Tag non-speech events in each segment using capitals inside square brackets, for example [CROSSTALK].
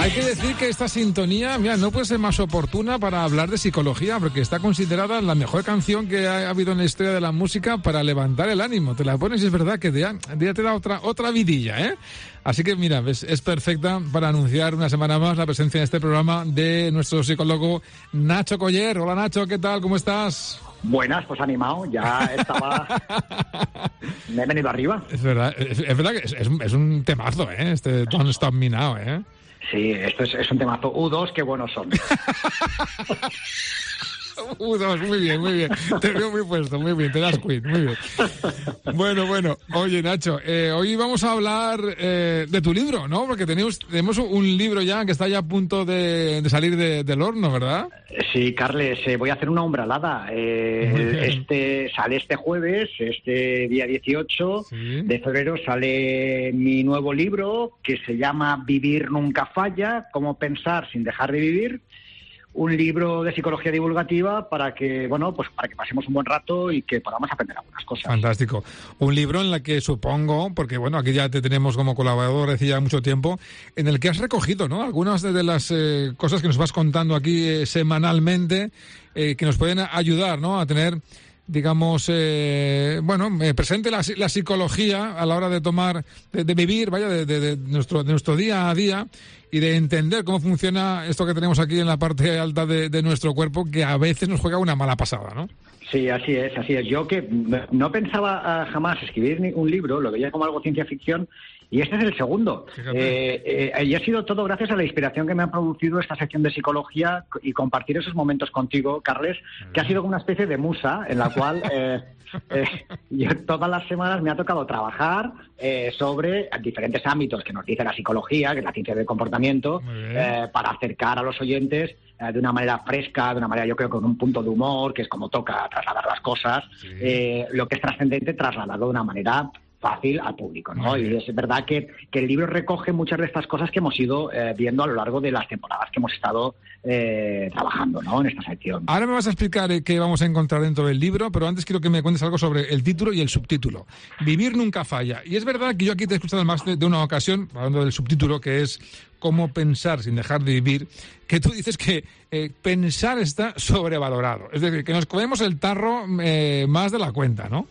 Hay que decir que esta sintonía, mira, no puede ser más oportuna para hablar de psicología, porque está considerada la mejor canción que ha habido en la historia de la música para levantar el ánimo. Te la pones y es verdad que ya, te da otra, otra vidilla, ¿eh? Así que mira, es, es, perfecta para anunciar una semana más la presencia en este programa de nuestro psicólogo Nacho Coller. Hola Nacho, ¿qué tal? ¿Cómo estás? Buenas, pues animado, ya estaba. [LAUGHS] Me he venido arriba. Es verdad, es, verdad que es, es, un temazo, ¿eh? Este Don't Stop Me Now, ¿eh? Sí, esto es, es un temazo. U2, qué buenos son. [LAUGHS] [LAUGHS] U2, muy bien, muy bien. Te veo muy puesto, muy bien, te das quit, muy bien. Bueno, bueno, oye Nacho, eh, hoy vamos a hablar eh, de tu libro, ¿no? Porque tenemos, tenemos un libro ya que está ya a punto de, salir del horno, ¿verdad? Sí, Carles, eh, voy a hacer una umbralada. este Sale este jueves, este día 18 de febrero, sale mi nuevo libro que se llama Vivir nunca falla, cómo pensar sin dejar de vivir un libro de psicología divulgativa para que, bueno, pues para que pasemos un buen rato y que podamos aprender algunas cosas. Fantástico. Un libro en el que supongo, porque bueno, aquí ya te tenemos como colaborador decía ya mucho tiempo, en el que has recogido, ¿no? Algunas de, las eh, cosas que nos vas contando aquí eh, semanalmente eh, que nos pueden ayudar, ¿no? A tener digamos, eh, bueno, presente la, la, psicología a la hora de tomar, de, vivir, vaya, de, de, nuestro, de nuestro día a día y de entender cómo funciona esto que tenemos aquí en la parte alta de, nuestro cuerpo, que a veces nos juega una mala pasada, ¿no? Sí, así es, así es. Yo que no pensaba ah, jamás escribir un libro, lo veía como algo ciencia ficción, y este es el segundo. Eh, eh, y ha sido todo gracias a la inspiración que me ha producido esta sección de psicología y compartir esos momentos contigo, Carles, que ha sido como una especie de musa en la cual [LAUGHS] eh, todas las semanas me ha tocado trabajar sobre diferentes ámbitos que nos dice la psicología, que es la ciencia del comportamiento, para acercar a los oyentes de una manera fresca, de una manera yo creo con un punto de humor, que es como toca trasladar las cosas, lo que es trascendente trasladado de una manera fácil al público, ¿no? Y es verdad que, el libro recoge muchas de estas cosas que hemos ido eh, viendo a lo largo de las temporadas que hemos estado eh, trabajando, ¿no? En esta sección. Ahora me vas a explicar eh, qué vamos a encontrar dentro del libro, pero antes quiero que me cuentes algo sobre el título y el subtítulo. Vivir nunca falla. Y es verdad que yo aquí te he escuchado más de, una ocasión, hablando del subtítulo, que es cómo pensar sin dejar de vivir, que tú dices que pensar está sobrevalorado. Es decir, que nos comemos el tarro más de la cuenta, ¿no?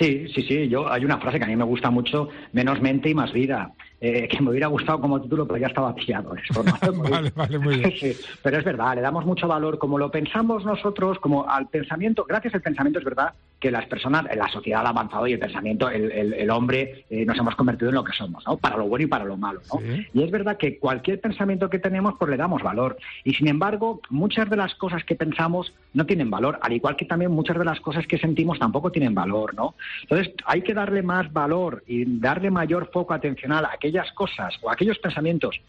Sí, sí, sí. Yo hay una frase que a mí me gusta mucho: menos mente y más vida. Eh, que me hubiera gustado como título, pero ya estaba pillado eso. [LAUGHS] vale, vale, muy bien. pero es verdad, le damos mucho valor, como lo pensamos nosotros, como al pensamiento, gracias al pensamiento es verdad que las personas, la sociedad ha avanzado y el pensamiento, el, hombre, eh, nos hemos convertido en lo que somos, ¿no? Para lo bueno y para lo malo, ¿no? Y es verdad que cualquier pensamiento que tenemos, pues le damos valor. Y sin embargo, muchas de las cosas que pensamos no tienen valor, al igual que también muchas de las cosas que sentimos tampoco tienen valor, ¿no? Entonces, hay que darle más valor y darle mayor foco atencional a aquellas cosas o aquellos pensamientos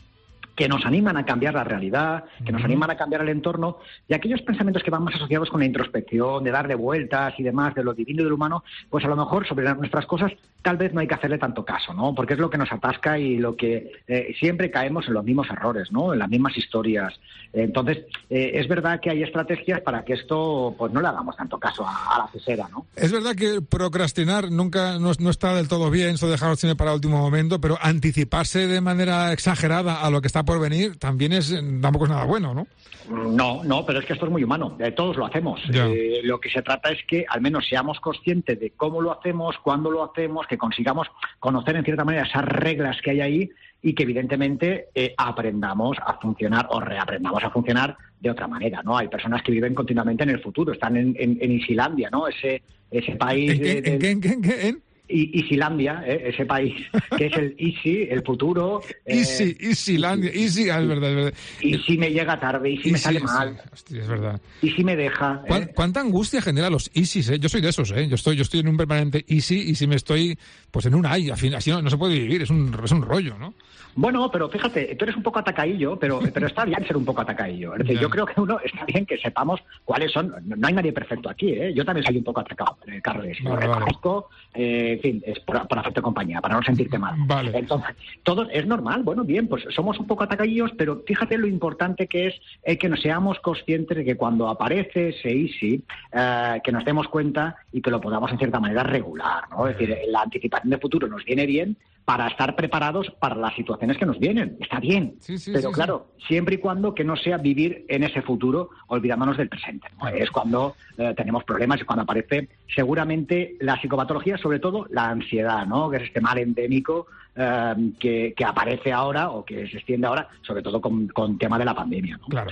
que nos animan a cambiar la realidad, que nos animan a cambiar el entorno, y aquellos pensamientos que van más asociados con la introspección, de darle vueltas y demás, de lo divino y de lo humano, pues a lo mejor sobre nuestras cosas tal vez no hay que hacerle tanto caso, ¿no? Porque es lo que nos atasca y lo que eh, siempre caemos en los mismos errores, ¿no? En las mismas historias. Entonces, eh, es verdad que hay estrategias para que esto, pues no le hagamos tanto caso a, la cesera, ¿no? Es verdad que procrastinar nunca no, está del todo bien, eso dejarlo cine para el último momento, pero anticiparse de manera exagerada a lo que está por venir también es tampoco es nada bueno, ¿no? No, no, pero es que esto es muy humano. Eh, todos lo hacemos. Eh, lo que se trata es que al menos seamos conscientes de cómo lo hacemos, cuándo lo hacemos, que consigamos conocer en cierta manera esas reglas que hay ahí y que evidentemente eh, aprendamos a funcionar o reaprendamos a funcionar de otra manera, ¿no? Hay personas que viven continuamente en el futuro, están en, en, Islandia, ¿no? Ese, ese país... ¿En, qué, y Isilandia, ¿eh? ese país [LAUGHS] que es el Easy, el futuro. Eh, Easy, Isilandia, Easy, ah, es verdad, es verdad. Y si me llega tarde, y si me sale mal. es verdad. Y si me deja. ¿eh? ¿Cuánta angustia genera los Easy? Eh? Yo soy de esos, ¿eh? Yo estoy, yo estoy en un permanente Easy y si me estoy pues en un ay, así no, no se puede vivir, es un, es un rollo, ¿no? Bueno, pero fíjate, tú eres un poco atacadillo, pero, pero está bien ser un poco atacadillo. Es decir, yo creo que uno está bien que sepamos cuáles son. No hay nadie perfecto aquí, ¿eh? Yo también soy un poco atacado, eh, Carles. lo reconozco, eh, es por, por de compañía, para no sentirte mal. Vale. Entonces, todo es normal. Bueno, bien, pues somos un poco atacadillos, pero fíjate lo importante que es eh, que nos seamos conscientes de que cuando aparece ese easy, eh, que nos demos cuenta y que lo podamos en cierta manera regular, ¿no? Es decir, la anticipación de futuro nos viene bien para estar preparados para las situaciones que nos vienen. Está bien, pero claro, siempre y cuando que no sea vivir en ese futuro olvidándonos del presente. Es cuando eh, tenemos problemas y cuando aparece seguramente la psicopatología, sobre todo la ansiedad, ¿no? que es este mal endémico eh, que, aparece ahora o que se extiende ahora, sobre todo con, con tema de la pandemia. Claro.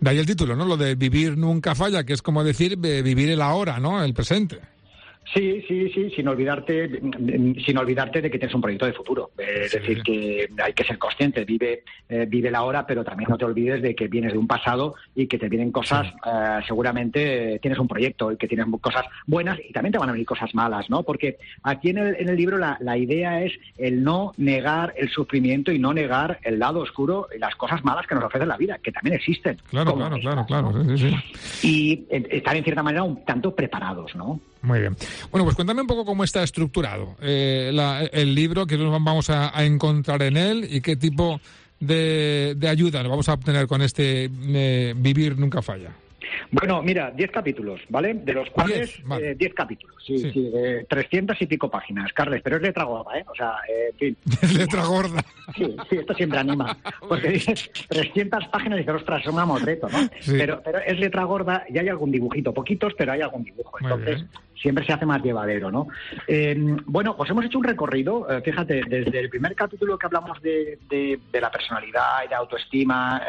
De ahí el título, ¿no? Lo de vivir nunca falla, que es como decir vivir el ahora, ¿no? El presente. Sí, sí, sí, sin olvidarte, sin olvidarte de que tienes un proyecto de futuro. Es decir, que hay que ser consciente, vive, eh, vive la hora, pero también no te olvides de que vienes de un pasado y que te vienen cosas, eh, seguramente tienes un proyecto y que tienes cosas buenas y también te van a venir cosas malas, ¿no? Porque aquí en el, en el libro la, la idea es el no negar el sufrimiento y no negar el lado oscuro y las cosas malas que nos ofrece la vida, que también existen. Claro, claro, claro, claro, Y eh, estar en cierta manera un tanto preparados, ¿no? Muy bien. Bueno, pues cuéntame un poco cómo está estructurado eh, el libro, qué nos vamos a, encontrar en él y qué tipo de, de ayuda nos vamos a obtener con este eh, Vivir Nunca Falla. Bueno, mira, 10 capítulos, ¿vale? De los cuales 10 eh, capítulos, sí, sí, de 300 y pico páginas, Carles, pero es letra gorda, ¿eh? O sea, eh, en fin. [LAUGHS] Es letra gorda. Sí, sí, esto siempre anima. Porque dices 300 páginas y dices, ostras, es un ¿no? Pero, pero es letra gorda y hay algún dibujito, poquitos, pero hay algún dibujo. Entonces, siempre se hace más llevadero, ¿no? Eh, bueno, pues hemos hecho un recorrido, eh, fíjate, desde el primer capítulo que hablamos de, de, la personalidad y de autoestima.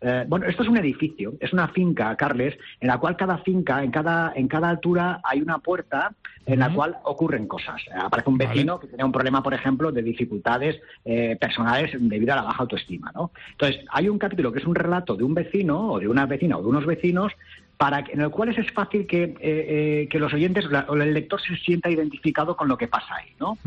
Eh, bueno, esto es un edificio, es una finca, Carles, en la cual cada finca, en cada, en cada altura hay una puerta en la cual ocurren cosas. Aparece un vecino que tiene un problema, por ejemplo, de dificultades personales debido a la baja autoestima, ¿no? Entonces, hay un capítulo que es un relato de un vecino o de una vecina o de unos vecinos para en el cual es fácil que, eh, eh, que los oyentes o el lector se sienta identificado con lo que pasa ahí, ¿no?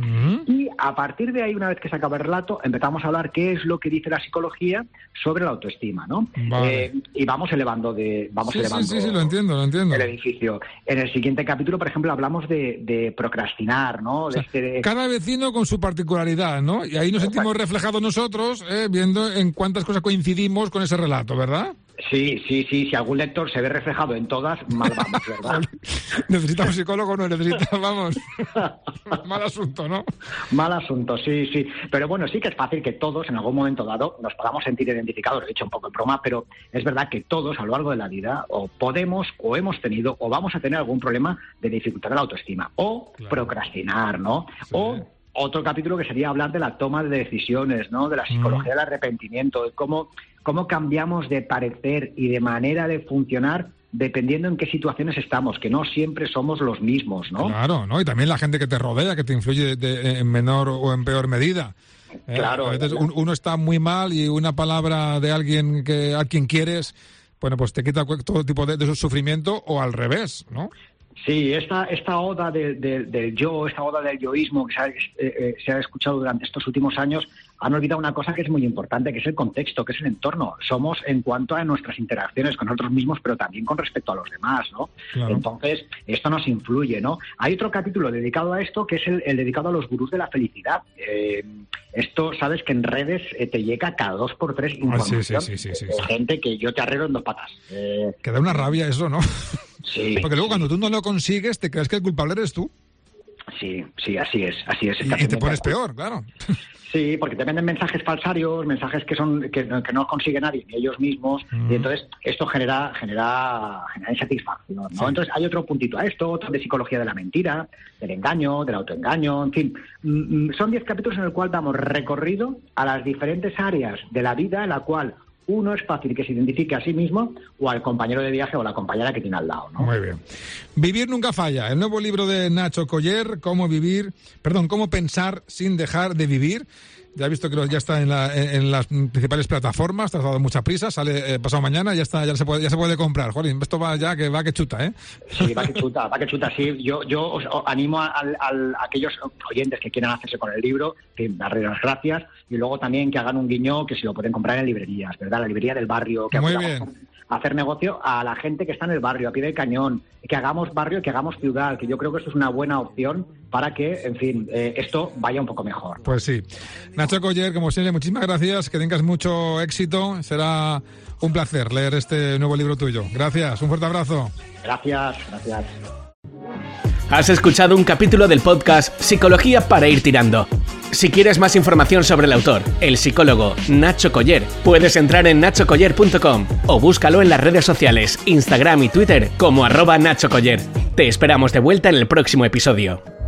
Y a partir de ahí, una vez que se acaba el relato, empezamos a hablar qué es lo que dice la psicología sobre la autoestima, ¿no? Eh, y vamos elevando de vamos elevando sí, sí, lo entiendo, lo entiendo. el edificio. En el siguiente capítulo, por ejemplo, hablamos de, procrastinar, ¿no? Este cada vecino con su particularidad, ¿no? Y ahí nos sentimos reflejados nosotros, viendo en cuántas cosas coincidimos con ese relato, ¿verdad? Sí, sí, sí. Si algún lector se ve reflejado en todas, mal vamos, ¿verdad? [LAUGHS] necesitamos psicólogo, no necesitamos, vamos. [LAUGHS] mal asunto, ¿no? Mal asunto, sí, sí. Pero bueno, sí que es fácil que todos, en algún momento dado, nos podamos sentir identificados. Lo he dicho un poco en broma, pero es verdad que todos a lo largo de la vida o podemos, o hemos tenido, o vamos a tener algún problema de dificultad de la autoestima. O procrastinar, ¿no? O otro capítulo que sería hablar de la toma de decisiones, ¿no? De la psicología del arrepentimiento, de cómo cómo cambiamos de parecer y de manera de funcionar dependiendo en qué situaciones estamos, que no siempre somos los mismos, ¿no? Claro, ¿no? Y también la gente que te rodea, que te influye en menor o en peor medida. Eh, claro. a veces uno está muy mal y una palabra de alguien que a quien quieres, bueno, pues te quita todo tipo de, de sufrimiento o al revés, ¿no? Sí, esta, esta oda del yo, esta oda del yoísmo que eh, eh, se ha, escuchado durante estos últimos años, han olvidado una cosa que es muy importante, que es el contexto, que es el entorno. Somos en cuanto a nuestras interacciones con nosotros mismos, pero también con respecto a los demás, ¿no? Entonces, esto nos influye, ¿no? Hay otro capítulo dedicado a esto, que es el, dedicado a los gurús de la felicidad. Eh, esto, sabes que en redes te llega cada dos por tres ah, información de gente que yo te arreglo en dos patas. que da una rabia eso, ¿no? Porque luego cuando tú no lo consigues, te crees que el culpable eres tú. Sí, sí, así es, así es. Y, te pones peor, claro. [LAUGHS] Sí, porque te venden mensajes falsarios, mensajes que son que, no consigue nadie, ni ellos mismos, y entonces esto genera genera, genera insatisfacción. ¿no? Entonces hay otro puntito a esto, otro de psicología de la mentira, del engaño, del autoengaño, en fin. Mm, mm, son diez capítulos en el cual damos recorrido a las diferentes áreas de la vida en la cual uno es fácil que se identifique a sí mismo o al compañero de viaje o la compañera que tiene al lado. ¿no? Muy bien. Vivir nunca falla. El nuevo libro de Nacho Coller, Cómo vivir, perdón, cómo pensar sin dejar de vivir. Ya he visto que ya está en, en, las principales plataformas, te has dado mucha prisa, sale eh, pasado mañana, ya está, ya se puede, ya se puede comprar. Jolín, esto va ya que va que chuta, ¿eh? Sí, va que chuta, va que chuta, sí. Yo, yo os animo a, aquellos oyentes que quieran hacerse con el libro, que darle las gracias, y luego también que hagan un guiño que si lo pueden comprar en librerías, ¿verdad? La librería del barrio, que Muy bien hacer negocio a la gente que está en el barrio, a pie del cañón, que hagamos barrio, que hagamos ciudad, que yo creo que esto es una buena opción para que, en fin, eh, esto vaya un poco mejor. Pues sí. Nacho Coller, como siempre, muchísimas gracias, que tengas mucho éxito, será un placer leer este nuevo libro tuyo. Gracias, un fuerte abrazo. Gracias, gracias. Has escuchado un capítulo del podcast Psicología para ir tirando si quieres más información sobre el autor, el psicólogo Nacho Coller, puedes entrar en nachocoller.com o búscalo en las redes sociales, Instagram y Twitter como arroba Nacho Coller. Te esperamos de vuelta en el próximo episodio.